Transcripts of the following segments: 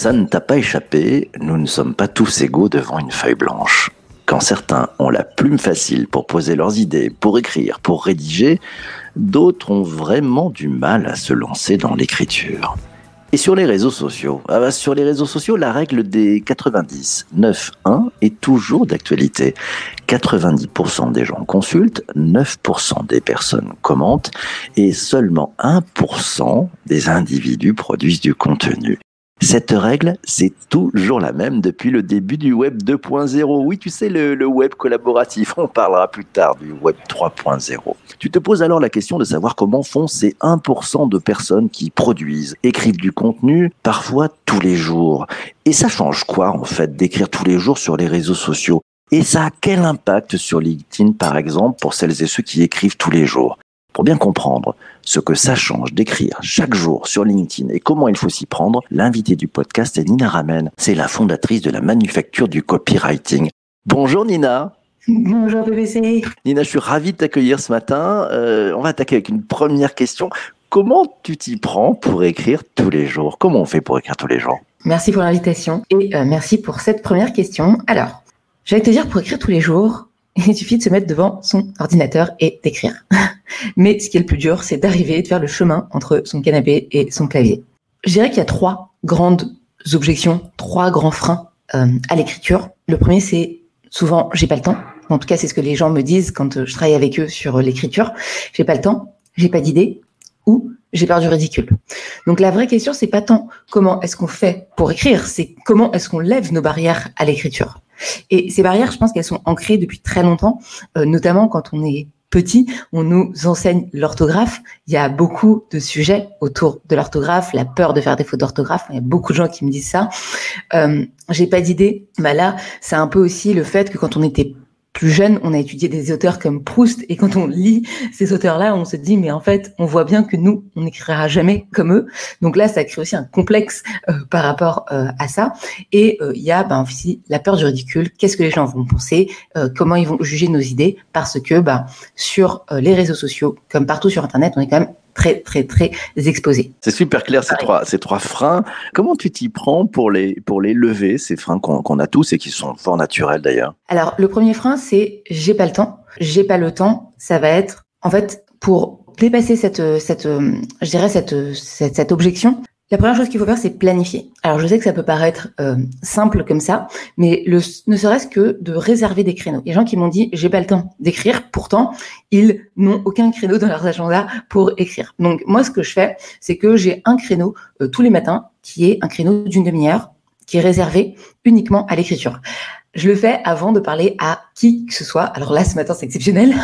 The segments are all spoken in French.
Ça ne t'a pas échappé, nous ne sommes pas tous égaux devant une feuille blanche. Quand certains ont la plume facile pour poser leurs idées, pour écrire, pour rédiger, d'autres ont vraiment du mal à se lancer dans l'écriture. Et sur les réseaux sociaux ah bah, Sur les réseaux sociaux, la règle des 90, 9, 1 est toujours d'actualité. 90% des gens consultent, 9% des personnes commentent et seulement 1% des individus produisent du contenu. Cette règle, c'est toujours la même depuis le début du Web 2.0. Oui, tu sais, le, Web collaboratif, on parlera plus tard du Web 3.0. Tu te poses alors la question de savoir comment font ces 1% de personnes qui produisent, écrivent du contenu, parfois tous les jours. Et ça change quoi, en fait, d'écrire tous les jours sur les réseaux sociaux? Et ça a quel impact sur LinkedIn, par exemple, pour celles et ceux qui écrivent tous les jours? Pour bien comprendre ce que ça change d'écrire chaque jour sur LinkedIn et comment il faut s'y prendre, l'invité du podcast est Nina Ramen. C'est la fondatrice de la manufacture du copywriting. Bonjour Nina. Bonjour BBC. Nina, je suis ravi de t'accueillir ce matin. Euh, on va attaquer avec une première question. Comment tu t'y prends pour écrire tous les jours? Comment on fait pour écrire tous les jours? Merci pour l'invitation et euh, merci pour cette première question. Alors, je vais te dire pour écrire tous les jours, il suffit de se mettre devant son ordinateur et d'écrire. Mais ce qui est le plus dur, c'est d'arriver de faire le chemin entre son canapé et son clavier. Je dirais qu'il y a trois grandes objections, trois grands freins euh, à l'écriture. Le premier, c'est souvent j'ai pas le temps. En tout cas, c'est ce que les gens me disent quand je travaille avec eux sur l'écriture. J'ai pas le temps, j'ai pas d'idée ou j'ai peur du ridicule. Donc la vraie question, c'est pas tant comment est-ce qu'on fait pour écrire, c'est comment est-ce qu'on lève nos barrières à l'écriture. Et ces barrières, je pense qu'elles sont ancrées depuis très longtemps, euh, notamment quand on est petit, on nous enseigne l'orthographe. Il y a beaucoup de sujets autour de l'orthographe, la peur de faire des fautes d'orthographe. Il y a beaucoup de gens qui me disent ça. Euh, J'ai pas d'idée. Bah là, c'est un peu aussi le fait que quand on était plus jeune, on a étudié des auteurs comme Proust, et quand on lit ces auteurs-là, on se dit, mais en fait, on voit bien que nous, on n'écrira jamais comme eux. Donc là, ça crée aussi un complexe euh, par rapport euh, à ça. Et euh, il y a ben, aussi la peur du ridicule. Qu'est-ce que les gens vont penser Comment ils vont juger nos idées? Parce que ben, sur les réseaux sociaux, comme partout sur Internet, on est quand même très, très, très exposé. C'est super clair, ces, trois, ces trois freins. Comment tu t'y prends pour les, pour les lever, ces freins qu'on a tous et qui sont fort naturels d'ailleurs? Alors, le premier frein, c'est j'ai pas le temps. J'ai pas le temps, ça va être, en fait, pour dépasser cette, cette, je dirais cette, cette, cette objection, la première chose qu'il faut faire, c'est planifier. Alors, je sais que ça peut paraître euh, simple comme ça, mais ne serait-ce que de réserver des créneaux. Il y a des gens qui m'ont dit, j'ai pas le temps d'écrire. Pourtant, ils n'ont aucun créneau dans leurs agendas pour écrire. Donc, moi, ce que je fais, c'est que j'ai un créneau euh, tous les matins qui est un créneau d'une demi-heure qui est réservé uniquement à l'écriture. Je le fais avant de parler à qui que ce soit. Alors là, ce matin, c'est exceptionnel,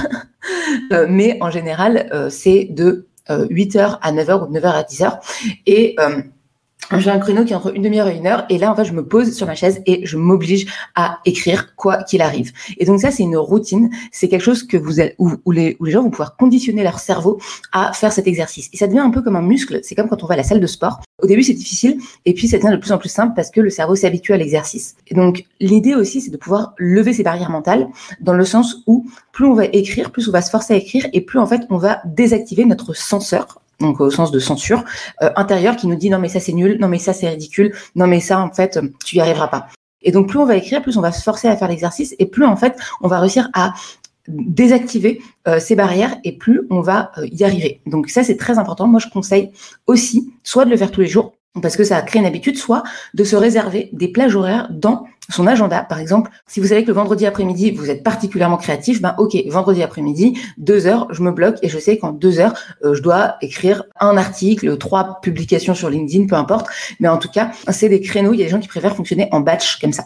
euh, mais en général, c'est de 8h euh, à 9h ou 9h à 10h. Et euh, j'ai un créneau qui est entre une demi-heure et une heure. Et là, en fait, je me pose sur ma chaise et je m'oblige à écrire quoi qu'il arrive. Et donc ça, c'est une routine. C'est quelque chose que vous, où, les, où les gens vont pouvoir conditionner leur cerveau à faire cet exercice. Et ça devient un peu comme un muscle. C'est comme quand on va à la salle de sport. Au début, c'est difficile. Et puis, ça devient de plus en plus simple parce que le cerveau s'habitue à l'exercice. Et donc, l'idée aussi, c'est de pouvoir lever ces barrières mentales dans le sens où plus on va écrire, plus on va se forcer à écrire et plus, en fait, on va désactiver notre censeur donc au sens de censure euh, intérieure qui nous dit non mais ça c'est nul, non mais ça c'est ridicule, non mais ça en fait tu y arriveras pas. Et donc plus on va écrire, plus on va se forcer à faire l'exercice et plus en fait on va réussir à désactiver euh, ces barrières et plus on va euh, y arriver. Donc ça c'est très important. Moi je conseille aussi soit de le faire tous les jours parce que ça crée une habitude, soit de se réserver des plages horaires dans son agenda. Par exemple, si vous savez que le vendredi après-midi, vous êtes particulièrement créatif, ben ok, vendredi après-midi, deux heures, je me bloque et je sais qu'en deux heures, euh, je dois écrire un article, trois publications sur LinkedIn, peu importe. Mais en tout cas, c'est des créneaux. Il y a des gens qui préfèrent fonctionner en batch comme ça.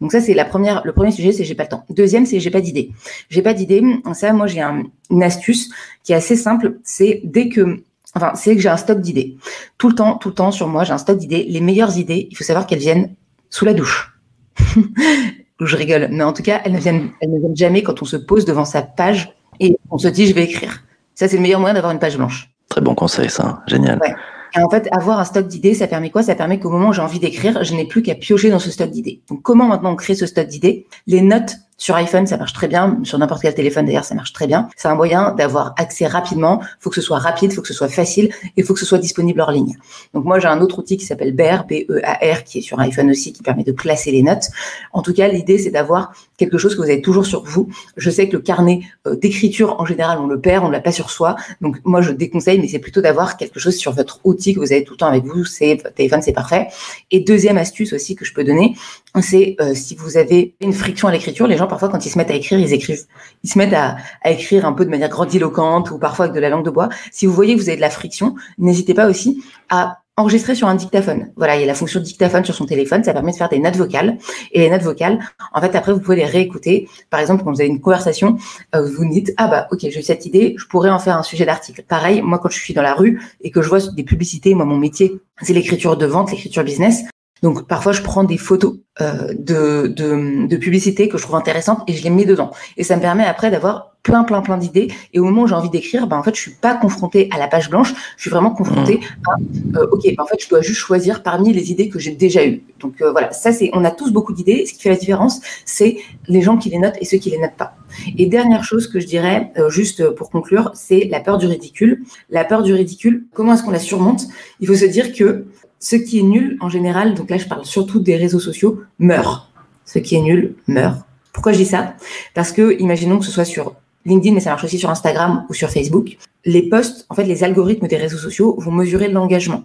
Donc ça, c'est la première, le premier sujet, c'est j'ai pas le temps. Deuxième, c'est j'ai pas d'idée. J'ai pas d'idée. Ça, moi, j'ai une astuce qui est assez simple. C'est dès que Enfin, c'est que j'ai un stock d'idées. Tout le temps, tout le temps sur moi, j'ai un stock d'idées. Les meilleures idées, il faut savoir qu'elles viennent sous la douche. je rigole, mais en tout cas, elles ne, viennent, elles ne viennent jamais quand on se pose devant sa page et on se dit je vais écrire. Ça, c'est le meilleur moyen d'avoir une page blanche. Très bon conseil, ça. Génial. Ouais. Et en fait, avoir un stock d'idées, ça permet quoi? Ça permet qu'au moment où j'ai envie d'écrire, je n'ai plus qu'à piocher dans ce stock d'idées. Donc, comment maintenant on crée ce stock d'idées? Les notes Sur iPhone, ça marche très bien. Sur n'importe quel téléphone, d'ailleurs, ça marche très bien. C'est un moyen d'avoir accès rapidement. Faut que ce soit rapide, il faut que ce soit facile et faut que ce soit disponible hors ligne. Donc moi, j'ai un autre outil qui s'appelle Bear, B-E-A-R, qui est sur iPhone aussi, qui permet de classer les notes. En tout cas, l'idée, c'est d'avoir quelque chose que vous avez toujours sur vous. Je sais que le carnet euh, d'écriture, en général, on le perd, on l'a pas sur soi. Donc moi, je déconseille, mais c'est plutôt d'avoir quelque chose sur votre outil que vous avez tout le temps avec vous. C'est téléphone, c'est parfait. Et deuxième astuce aussi que je peux donner, c'est euh, si vous avez une friction à l'écriture, les gens parfois quand ils se mettent à écrire, ils écrivent, ils se mettent à, à, écrire un peu de manière grandiloquente ou parfois avec de la langue de bois. Si vous voyez que vous avez de la friction, n'hésitez pas aussi à enregistrer sur un dictaphone. Voilà, il y a la fonction dictaphone sur son téléphone, ça permet de faire des notes vocales. Et les notes vocales, en fait, après, vous pouvez les réécouter. Par exemple, quand vous avez une conversation, euh, vous dites, ah bah, ok, j'ai cette idée, je pourrais en faire un sujet d'article. Pareil, moi, quand je suis dans la rue et que je vois des publicités, moi, mon métier, c'est l'écriture de vente, l'écriture business. Donc parfois je prends des photos euh, de, de, de publicités que je trouve intéressantes et je les mets dedans. Et ça me permet après d'avoir plein plein plein d'idées. Et au moment où j'ai envie d'écrire, ben en fait je suis pas confrontée à la page blanche, je suis vraiment confrontée mmh. à euh, ok, ben en fait je dois juste choisir parmi les idées que j'ai déjà eues. Donc euh, voilà, ça c'est on a tous beaucoup d'idées. Ce qui fait la différence, c'est les gens qui les notent et ceux qui les notent pas. Et dernière chose que je dirais, juste pour conclure, c'est la peur du ridicule. La peur du ridicule, comment est-ce qu'on la surmonte? Il faut se dire que ce qui est nul, en général, donc là je parle surtout des réseaux sociaux, meurt. Ce qui est nul meurt. Pourquoi je dis ça? Parce que, imaginons que ce soit sur LinkedIn, mais ça marche aussi sur Instagram ou sur Facebook. Les posts, en fait, les algorithmes des réseaux sociaux vont mesurer l'engagement.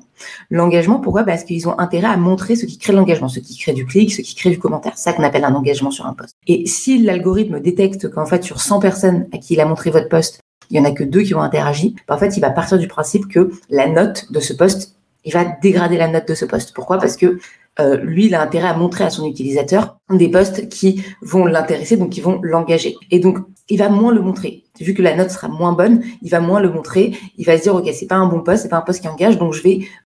L'engagement, pourquoi? Parce qu'ils ont intérêt à montrer ce qui crée l'engagement, ce qui crée du clic, ce qui crée du commentaire. Ça qu'on appelle un engagement sur un post. Et si l'algorithme détecte qu'en fait, sur 100 personnes à qui il a montré votre post, il y en a que deux qui ont interagi, bah, en fait, il va partir du principe que la note de ce post il va dégrader la note de ce poste. Pourquoi? Parce que euh, lui, il a intérêt à montrer à son utilisateur des postes qui vont l'intéresser, donc qui vont l'engager. Et donc, il va moins le montrer. Vu que la note sera moins bonne, il va moins le montrer. Il va se dire, OK, c'est pas un bon poste, c'est pas un poste qui engage, donc je vais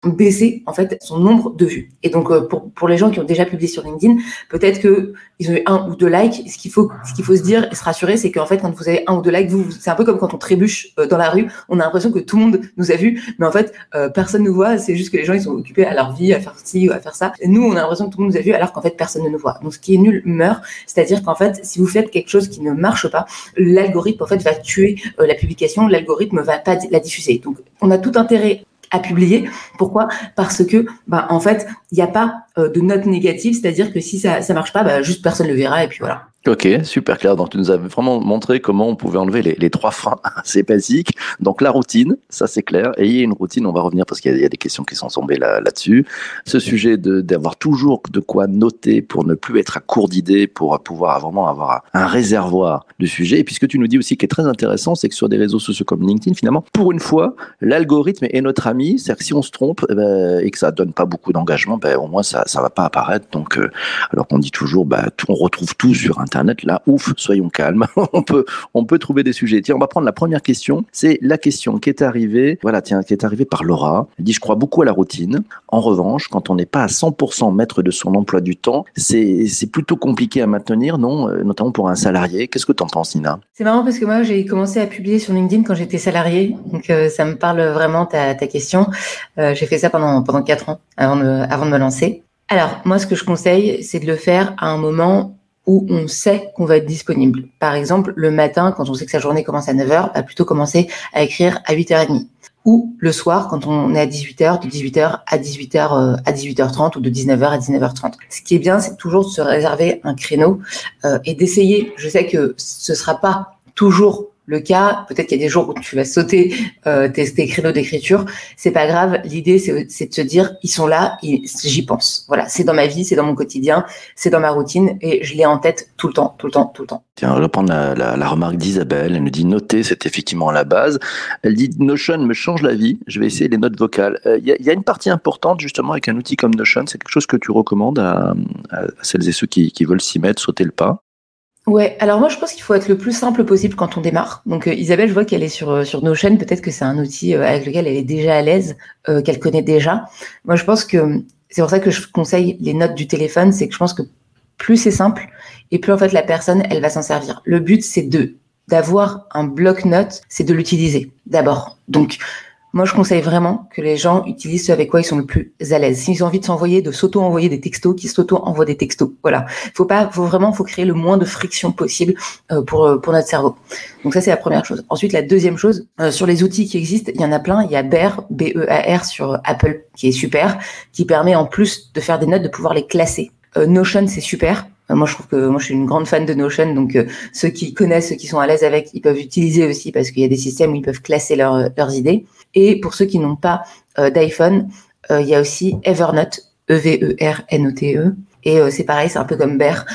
baisser en fait son nombre de vues. Et donc euh, pour, pour les gens qui ont déjà publié sur LinkedIn, peut-être que ils ont eu un ou deux likes. Ce qu'il faut ce qu'il faut se dire et se rassurer, c'est qu'en fait quand vous avez un ou deux likes, vous, c'est un peu comme quand on trébuche euh, dans la rue, on a l'impression que tout le monde nous a vus, mais en fait euh, personne nous voit. C'est juste que les gens ils sont occupés à leur vie, à faire ci ou à faire ça. Et nous on a l'impression que tout le monde nous a vus alors qu'en fait personne ne nous voit. Donc ce qui est nul meurt. C'est-à-dire qu'en fait si vous faites quelque chose qui ne marche pas, l'algorithme en fait va tuer la publication, l'algorithme va pas la diffuser. Donc on a tout intérêt à publier. Pourquoi? Parce que, bah, en fait, il n'y a pas euh, de note négative, c'est-à-dire que si ça ne marche pas, bah, juste personne le verra et puis voilà. Ok, super clair. Donc tu nous as vraiment montré comment on pouvait enlever les, les trois freins assez basiques. Donc la routine, ça c'est clair. Et il y a une routine, on va revenir parce qu'il y, a des questions qui sont tombées là-dessus. Ce sujet d'avoir toujours de quoi noter pour ne plus être à court d'idées, pour pouvoir vraiment avoir un réservoir de sujets. Et puis ce que tu nous dis aussi qui est très intéressant, c'est que sur des réseaux sociaux comme LinkedIn, finalement, pour une fois, l'algorithme est notre ami. C'est-à-dire que si on se trompe eh ben, et que ça donne pas beaucoup d'engagement, ben, au moins ça ça va pas apparaître. Donc euh, alors qu'on dit toujours, bah, on retrouve tout sur un Internet, là, ouf, soyons calmes. on peut, on peut trouver des sujets. Tiens, on va prendre la première question. C'est la question qui est arrivée, voilà, tiens, qui est arrivée par Laura. Elle dit, je crois beaucoup à la routine. En revanche, quand on n'est pas à 100% maître de son emploi du temps, c'est, plutôt compliqué à maintenir, non? Euh, notamment pour un salarié. Qu'est-ce que tu en penses, Nina? C'est marrant parce que moi, j'ai commencé à publier sur LinkedIn quand j'étais salarié. Donc, euh, ça me parle vraiment ta, ta question. Euh, j'ai fait ça pendant, pendant quatre ans avant de, avant de me lancer. Alors, moi, ce que je conseille, c'est de le faire à un moment où on sait qu'on va être disponible. Par exemple, le matin, quand on sait que sa journée commence à 9h, va plutôt commencer à écrire à 8h30. Ou le soir, quand on est à 18h, de 18h à 18h euh, à 18h30 ou de 19h à 19h30. Ce qui est bien, c'est toujours de se réserver un créneau euh, et d'essayer. Je sais que ce sera pas toujours le cas. Peut-être qu'il y a des jours où tu vas sauter euh, tes, tes, créneaux d'écriture. C'est pas grave. L'idée, c'est de se dire, ils sont là, j'y pense. Voilà, c'est dans ma vie, c'est dans mon quotidien, c'est dans ma routine et je l'ai en tête tout le temps, tout le temps, tout le temps. Tiens, reprendre la, la, la remarque d'Isabelle. Elle nous dit noter, c'est effectivement la base. Elle dit Notion me change la vie. Je vais essayer les notes vocales. Il euh, y, y, a une partie importante justement avec un outil comme Notion. C'est quelque chose que tu recommandes à, à celles et ceux qui, qui veulent s'y mettre, sauter le pas. Ouais, alors moi je pense qu'il faut être le plus simple possible quand on démarre. Donc euh, Isabelle, je vois qu'elle est sur euh, sur Notion, peut-être que c'est un outil euh, avec lequel elle est déjà à l'aise, euh, qu'elle connaît déjà. Moi je pense que c'est pour ça que je conseille les notes du téléphone, c'est que je pense que plus c'est simple et plus en fait la personne elle va s'en servir. Le but c'est de d'avoir un bloc-notes, c'est de l'utiliser d'abord. Donc moi, je conseille vraiment que les gens utilisent ce avec quoi ils sont le plus à l'aise. S'ils ont envie de s'envoyer, de s'auto-envoyer des textos, qu'ils s'auto-envoient des textos. Voilà. Faut pas, faut vraiment, faut créer le moins de friction possible euh, pour euh, pour notre cerveau. Donc ça, c'est la première chose. Ensuite, la deuxième chose, euh, sur les outils qui existent, il y en a plein. Il y a Bear, B-E-A-R sur Apple, qui est super, qui permet en plus de faire des notes, de pouvoir les classer. Notion, c'est super. Moi, je trouve que moi, je suis une grande fan de Notion, donc ceux qui connaissent, ceux qui sont à l'aise avec, ils peuvent utiliser aussi parce qu'il y a des systèmes où ils peuvent classer leurs leurs idées. Et pour ceux qui n'ont pas euh, d'iPhone, euh, il y a aussi Evernote, E-V-E-R-N-O-T-E. E. Et euh, c'est pareil, c'est un peu comme Bear.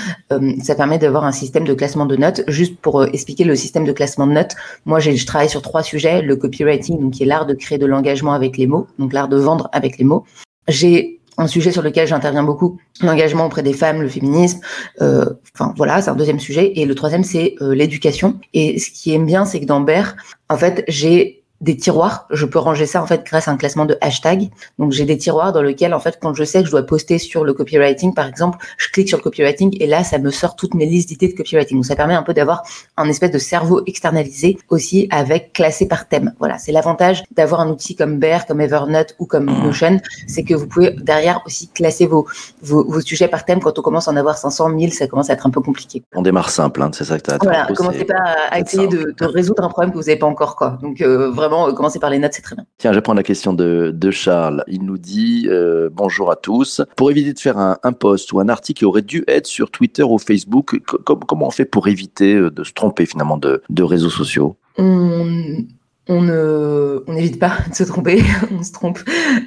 ça permet d'avoir un système de classement de notes. Juste pour expliquer le système de classement de notes, moi, je travaille sur trois sujets. Le copywriting, donc qui est l'art de créer de l'engagement avec les mots, donc l'art de vendre avec les mots. J'ai un sujet sur lequel j'interviens beaucoup, l'engagement auprès des femmes, le féminisme. enfin voilà, c'est un deuxième sujet. Et le troisième, c'est l'éducation. Et ce qui est bien, c'est que dans Bear, en fait, j'ai des tiroirs. Je peux ranger ça en fait grâce à un classement de hashtag. Donc j'ai des tiroirs dans lesquels en fait quand je sais que je dois poster sur le copywriting par exemple, je clique sur le copywriting et là ça me sort toutes mes listes d'idées de copywriting. Donc ça permet un peu d'avoir un espèce de cerveau externalisé aussi avec classé par thème. Voilà, c'est l'avantage d'avoir un outil comme Bear, comme Evernote ou comme Notion, c'est que vous pouvez derrière aussi classer vos, vos, sujets par thème. Quand on commence à en avoir 500 1000, ça commence à être un peu compliqué. On démarre simple, hein, c'est ça que tu as. Voilà, commencez pas à, essayer de, de, résoudre un problème que vous n'avez pas encore quoi. Donc euh, vraiment euh, commencer par les notes, c'est très bien. Tiens, je vais prendre la question de, Charles. Il nous dit euh, bonjour à tous. Pour éviter de faire un, post ou un article qui aurait dû être sur Twitter ou Facebook, comment on fait pour éviter euh, de se tromper finalement de, de réseaux sociaux? On ne, on n'évite pas de se tromper, on se trompe.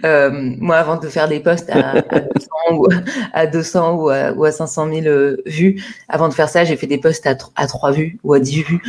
Euh, moi, avant de faire des posts à, à 200 ou à 200 ou à, ou à 500 000 euh, vues, avant de faire ça, j'ai fait des posts à, à 3 vues ou à 10 vues.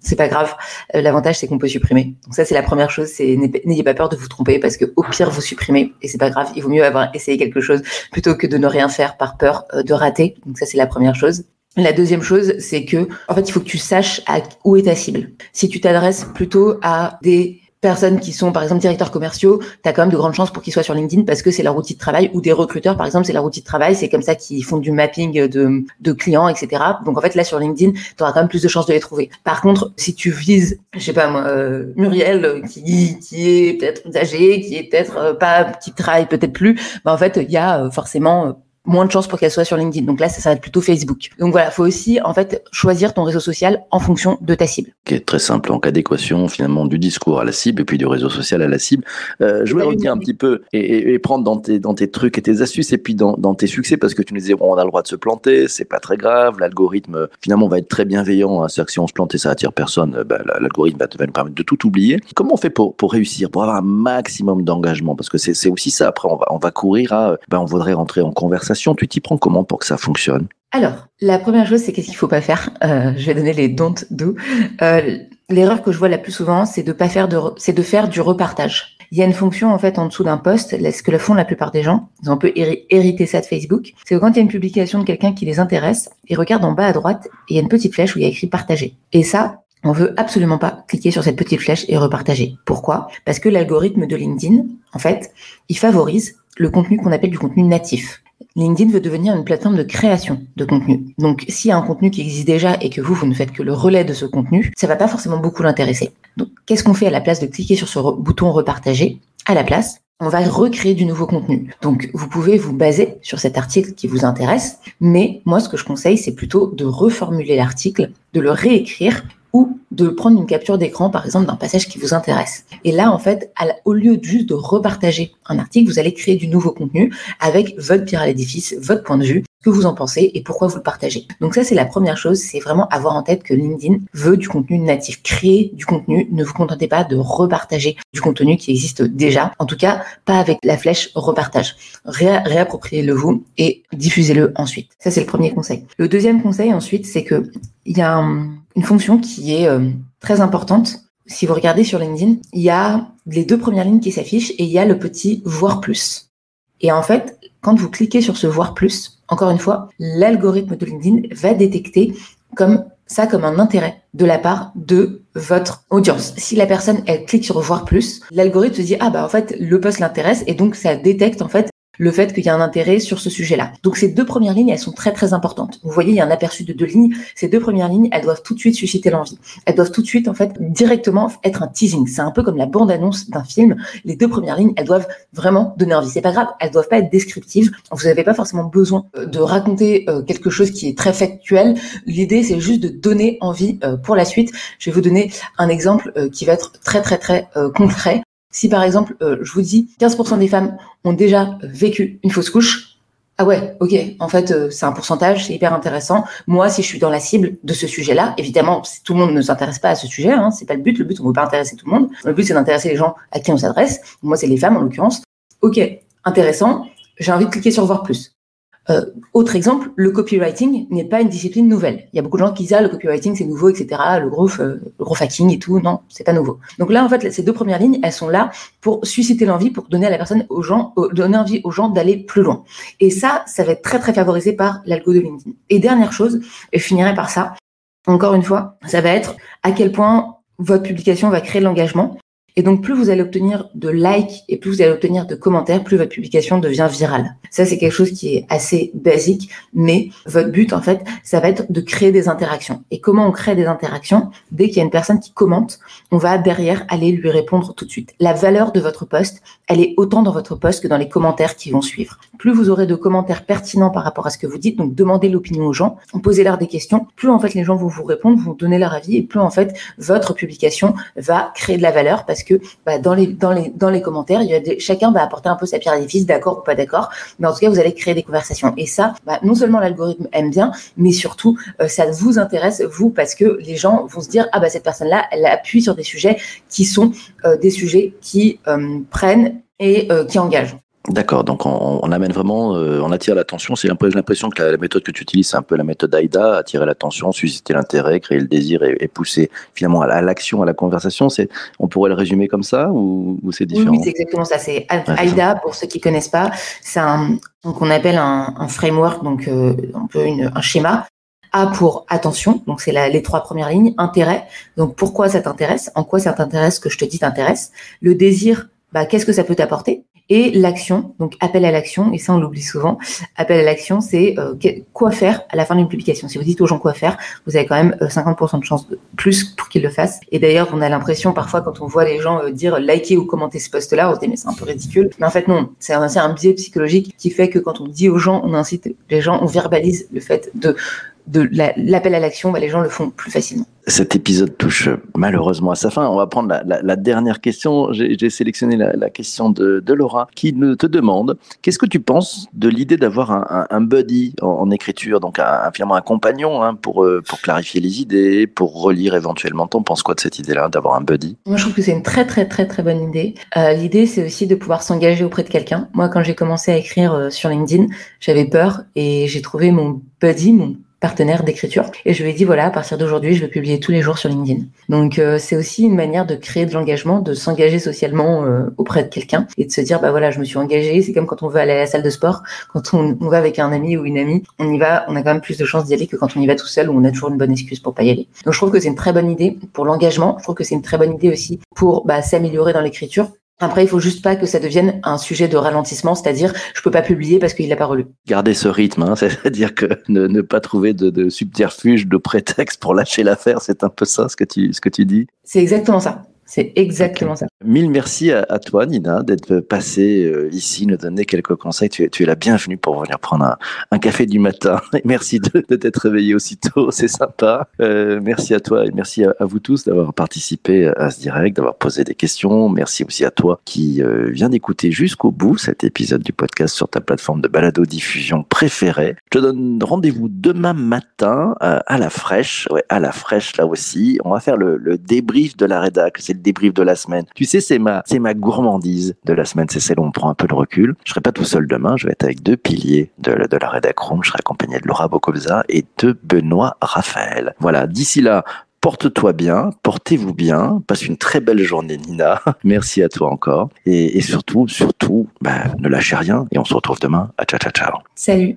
C'est pas grave. Euh, l'avantage, c'est qu'on peut supprimer. Donc ça, c'est la première chose. N'ayez pas peur de vous tromper parce que au pire, vous supprimez et c'est pas grave. Il vaut mieux avoir essayé quelque chose plutôt que de ne rien faire par peur euh, de rater. Donc ça, c'est la première chose. La deuxième chose, c'est que, en fait, il faut que tu saches à où est ta cible. Si tu t'adresses plutôt à des personnes qui sont, par exemple, directeurs commerciaux, tu as quand même de grandes chances pour qu'ils soient sur LinkedIn parce que c'est leur outil de travail ou des recruteurs, par exemple, c'est leur outil de travail. C'est comme ça qu'ils font du mapping de, clients, etc. Donc, en fait, là, sur LinkedIn, tu auras quand même plus de chances de les trouver. Par contre, si tu vises, je sais pas moi, euh, Muriel, qui, est peut-être âgée, qui est peut-être euh, pas, qui travaille peut-être plus, bah, en fait, il y a euh, forcément moins de chances pour qu'elle soit sur LinkedIn. Donc là, ça, ça va être plutôt Facebook. Donc voilà, faut aussi en fait choisir ton réseau social en fonction de ta cible. Ok, très simple, en cas d'équation finalement du discours à la cible et puis du réseau social à la cible. Euh, je voulais revenir un petit peu et, et, prendre dans tes, dans tes trucs et tes astuces et puis dans, dans tes succès parce que tu nous disais bon, on a le droit de se planter, c'est pas très grave, l'algorithme finalement va être très bienveillant. Hein, C'est-à-dire que si on se plante et ça attire personne, bah, l'algorithme va, va, nous permettre de tout oublier. Comment on fait pour, pour réussir, pour avoir un maximum d'engagement? Parce que c'est aussi ça. Après, on va, on va courir à, ben, on voudrait rentrer en conversation tu t'y prends comment pour que ça fonctionne? Alors, la première chose, c'est qu'est-ce qu'il faut pas faire? Euh, Je vais donner les don't do. Euh, l'erreur que je vois la plus souvent, c'est de pas faire c'est de faire du repartage. Il y a une fonction en fait en dessous d'un post, ce que le font la plupart des gens, ils ont un peu hérité ça de Facebook, c'est que quand il y a une publication de quelqu'un qui les intéresse, ils regardent en bas à droite il y a une petite flèche où il y a écrit partager. Et ça, on veut absolument pas cliquer sur cette petite flèche et repartager. Pourquoi? Parce que l'algorithme de LinkedIn, en fait, il favorise le contenu qu'on appelle du contenu natif. LinkedIn veut devenir une plateforme de création de contenu. Donc, s'il y a un contenu qui existe déjà et que vous, vous ne faites que le relais de ce contenu, ça va pas forcément beaucoup l'intéresser. Donc, qu'est-ce qu'on fait à la place de cliquer sur ce bouton repartager? À la place, on va recréer du nouveau contenu. Donc, vous pouvez vous baser sur cet article qui vous intéresse, mais moi, ce que je conseille, c'est plutôt de reformuler l'article, de le réécrire ou de prendre une capture d'écran, par exemple, d'un passage qui vous intéresse. Et là, en fait, au lieu juste de repartager un article, vous allez créer du nouveau contenu avec votre pierre à l'édifice, votre point de vue, ce que vous en pensez et pourquoi vous le partagez. Donc ça, c'est la première chose, c'est vraiment avoir en tête que LinkedIn veut du contenu natif. Créer du contenu, ne vous contentez pas de repartager du contenu qui existe déjà. En tout cas, pas avec la flèche repartage. réappropriez-le vous et diffusez-le ensuite. Ça, c'est le premier conseil. Le deuxième conseil ensuite, c'est que il y a une fonction qui est euh, très importante. Si vous regardez sur LinkedIn, il y a les deux premières lignes qui s'affichent et il y a le petit voir plus. Et en fait, quand vous cliquez sur ce voir plus, encore une fois, l'algorithme de LinkedIn va détecter comme ça comme un intérêt de la part de votre audience. Si la personne elle clique sur voir plus, l'algorithme se dit ah bah en fait le post l'intéresse et donc ça détecte en fait le fait qu'il y a un intérêt sur ce sujet-là. Donc ces deux premières lignes, elles sont très très importantes. Vous voyez, il y a un aperçu de deux lignes. Ces deux premières lignes, elles doivent tout de suite susciter l'envie. Elles doivent tout de suite, en fait, directement être un teasing. C'est un peu comme la bande-annonce d'un film. Les deux premières lignes, elles doivent vraiment donner envie. C'est pas grave, elles doivent pas être descriptives. Vous n'avez pas forcément besoin euh, de raconter euh, quelque chose qui est très factuel. L'idée, c'est juste de donner envie euh, pour la suite. Je vais vous donner un exemple qui va être très très très concret. Si par exemple, je vous dis 15% des femmes ont déjà vécu une fausse couche, ah ouais, ok. En fait, euh, c'est un pourcentage, c'est hyper intéressant. Moi, si je suis dans la cible de ce sujet-là, évidemment, tout le monde ne s'intéresse pas à ce sujet. Hein, c'est pas le but. Le but, on ne veut pas intéresser tout le monde. Le but, c'est d'intéresser les gens à qui on s'adresse. Moi, c'est les femmes en l'occurrence. Ok, intéressant. J'ai envie de cliquer sur voir plus. Euh, autre exemple, le copywriting n'est pas une discipline nouvelle. Il y a beaucoup de gens qui disent ah, le copywriting c'est nouveau, etc. Le gros, euh, le gros hacking et tout, non, c'est pas nouveau. Donc là, en fait, ces deux premières lignes, elles sont là pour susciter l'envie, pour donner à la personne, aux gens, donner envie aux gens d'aller plus loin. Et ça, ça va être très très favorisé par l'algo de LinkedIn. Et dernière chose, et je finirai par ça. Encore une fois, ça va être à quel point votre publication va créer de l'engagement. Et donc, plus vous allez obtenir de likes et plus vous allez obtenir de commentaires, plus votre publication devient virale. Ça, c'est quelque chose qui est assez basique, mais votre but, en fait, ça va être de créer des interactions. Et comment on crée des interactions? Dès qu'il y a une personne qui commente, on va derrière aller lui répondre tout de suite. La valeur de votre poste, elle est autant dans votre poste que dans les commentaires qui vont suivre. Plus vous aurez de commentaires pertinents par rapport à ce que vous dites, donc demandez l'opinion aux gens, posez-leur des questions, plus en fait les gens vont vous répondre, vont donner leur avis, et plus en fait votre publication va créer de la valeur parce que bah, dans les dans les dans les commentaires, chacun va apporter un peu sa pierre à l'édifice, d'accord ou pas d'accord, mais en tout cas vous allez créer des conversations. Et ça, bah, non seulement l'algorithme aime bien, mais surtout euh, ça vous intéresse vous parce que les gens vont se dire ah bah cette personne-là, elle appuie sur des sujets qui sont euh, des sujets qui euh, prennent et qui engagent. D'accord, donc on, on, amène vraiment, euh, on attire l'attention. C'est l'impression que la, méthode que tu utilises, c'est un peu la méthode AIDA, attirer l'attention, susciter l'intérêt, créer le désir et, et pousser finalement à, l'action, à la conversation. C'est, on pourrait le résumer comme ça ou, ou c'est différent? Oui, c'est exactement ça. C'est AIDA pour ceux qui connaissent pas. C'est un, donc on appelle un, un framework, donc euh, un peu une, un schéma. A pour attention, donc c'est les trois premières lignes. Intérêt, donc pourquoi ça t'intéresse? En quoi ça t'intéresse? Que je te dis t'intéresse Le désir, bah, qu'est-ce que ça peut t'apporter? Et l'action, donc appel à l'action, et ça on l'oublie souvent, appel à l'action, c'est euh, quoi faire à la fin d'une publication. Si vous dites aux gens quoi faire, vous avez quand même 50% euh, de chance de plus pour qu'ils le fassent. Et d'ailleurs, on a l'impression parfois quand on voit les gens euh, dire liker ou commenter ce post-là, on se dit mais c'est un peu ridicule. Mais en fait non, c'est un, un biais psychologique qui fait que quand on dit aux gens, on incite les gens, on verbalise le fait de de l'appel à l'action, bah, les gens le font plus facilement. Cet épisode touche malheureusement à sa fin. On va prendre la, dernière question. J'ai sélectionné la, question de, Laura qui te demande qu'est-ce que tu penses de l'idée d'avoir un, buddy en, écriture, donc un, un compagnon hein, pour, euh, pour clarifier les idées, pour relire éventuellement? T'en penses quoi de cette idée-là, d'avoir un buddy? Moi, je trouve que c'est une très très très très bonne idée. Euh, l'idée, c'est aussi de pouvoir s'engager auprès de quelqu'un. Moi, quand j'ai commencé à écrire euh, sur LinkedIn, j'avais peur et j'ai trouvé mon buddy, mon partenaire d'écriture. Et je lui ai dit, voilà, à partir d'aujourd'hui, je vais publier tous les jours sur LinkedIn. Donc, euh, c'est aussi une manière de créer de l'engagement, de s'engager socialement euh, auprès de quelqu'un et de se dire, bah voilà, je me suis engagé. C'est comme quand on veut aller à la salle de sport. Quand on, on, va avec un ami ou une amie, on y va, on a quand même plus de chances d'y aller que quand on y va tout seul où on a toujours une bonne excuse pour pas y aller. Donc, je trouve que c'est une très bonne idée pour l'engagement. Je trouve que c'est une très bonne idée aussi pour bah, s'améliorer dans l'écriture après, il faut juste pas que ça devienne un sujet de ralentissement, c'est-à-dire je peux pas publier parce qu'il n'a pas relu. Garder ce rythme, hein, c'est-à-dire que ne, pas trouver de, de subterfuge, de prétexte pour lâcher l'affaire, c'est un peu ça ce que tu, ce que tu dis. C'est exactement ça. C'est exactement ça. Mille merci à, toi, Nina, d'être passée euh, ici, nous donner quelques conseils. Tu, es la bienvenue pour venir prendre un, café du matin. merci de, t'être réveillé aussitôt, c'est sympa. Euh, merci à toi et merci à, vous tous d'avoir participé à ce direct, d'avoir posé des questions. Merci aussi à toi qui euh, viens d'écouter jusqu'au bout cet épisode du podcast sur ta plateforme de balado-diffusion préférée. Je te donne rendez-vous demain matin à la fraîche. Ouais, à la fraîche là aussi. On va faire le, le débrief de la rédac. C'est débrief de la semaine. Tu sais, c'est ma, c'est ma gourmandise de la semaine. C'est celle où on prend un peu de recul. Je serai pas tout seul demain. Je vais être avec deux piliers de, de la. Je serai accompagné de Laura Bocobza et de Benoît Raphaël. Voilà. D'ici là, porte-toi bien, portez-vous bien, passe une très belle journée Nina, merci à toi encore, et, et surtout, surtout, bah, ne lâchez rien, et on se retrouve demain, à ciao ciao ciao. Salut.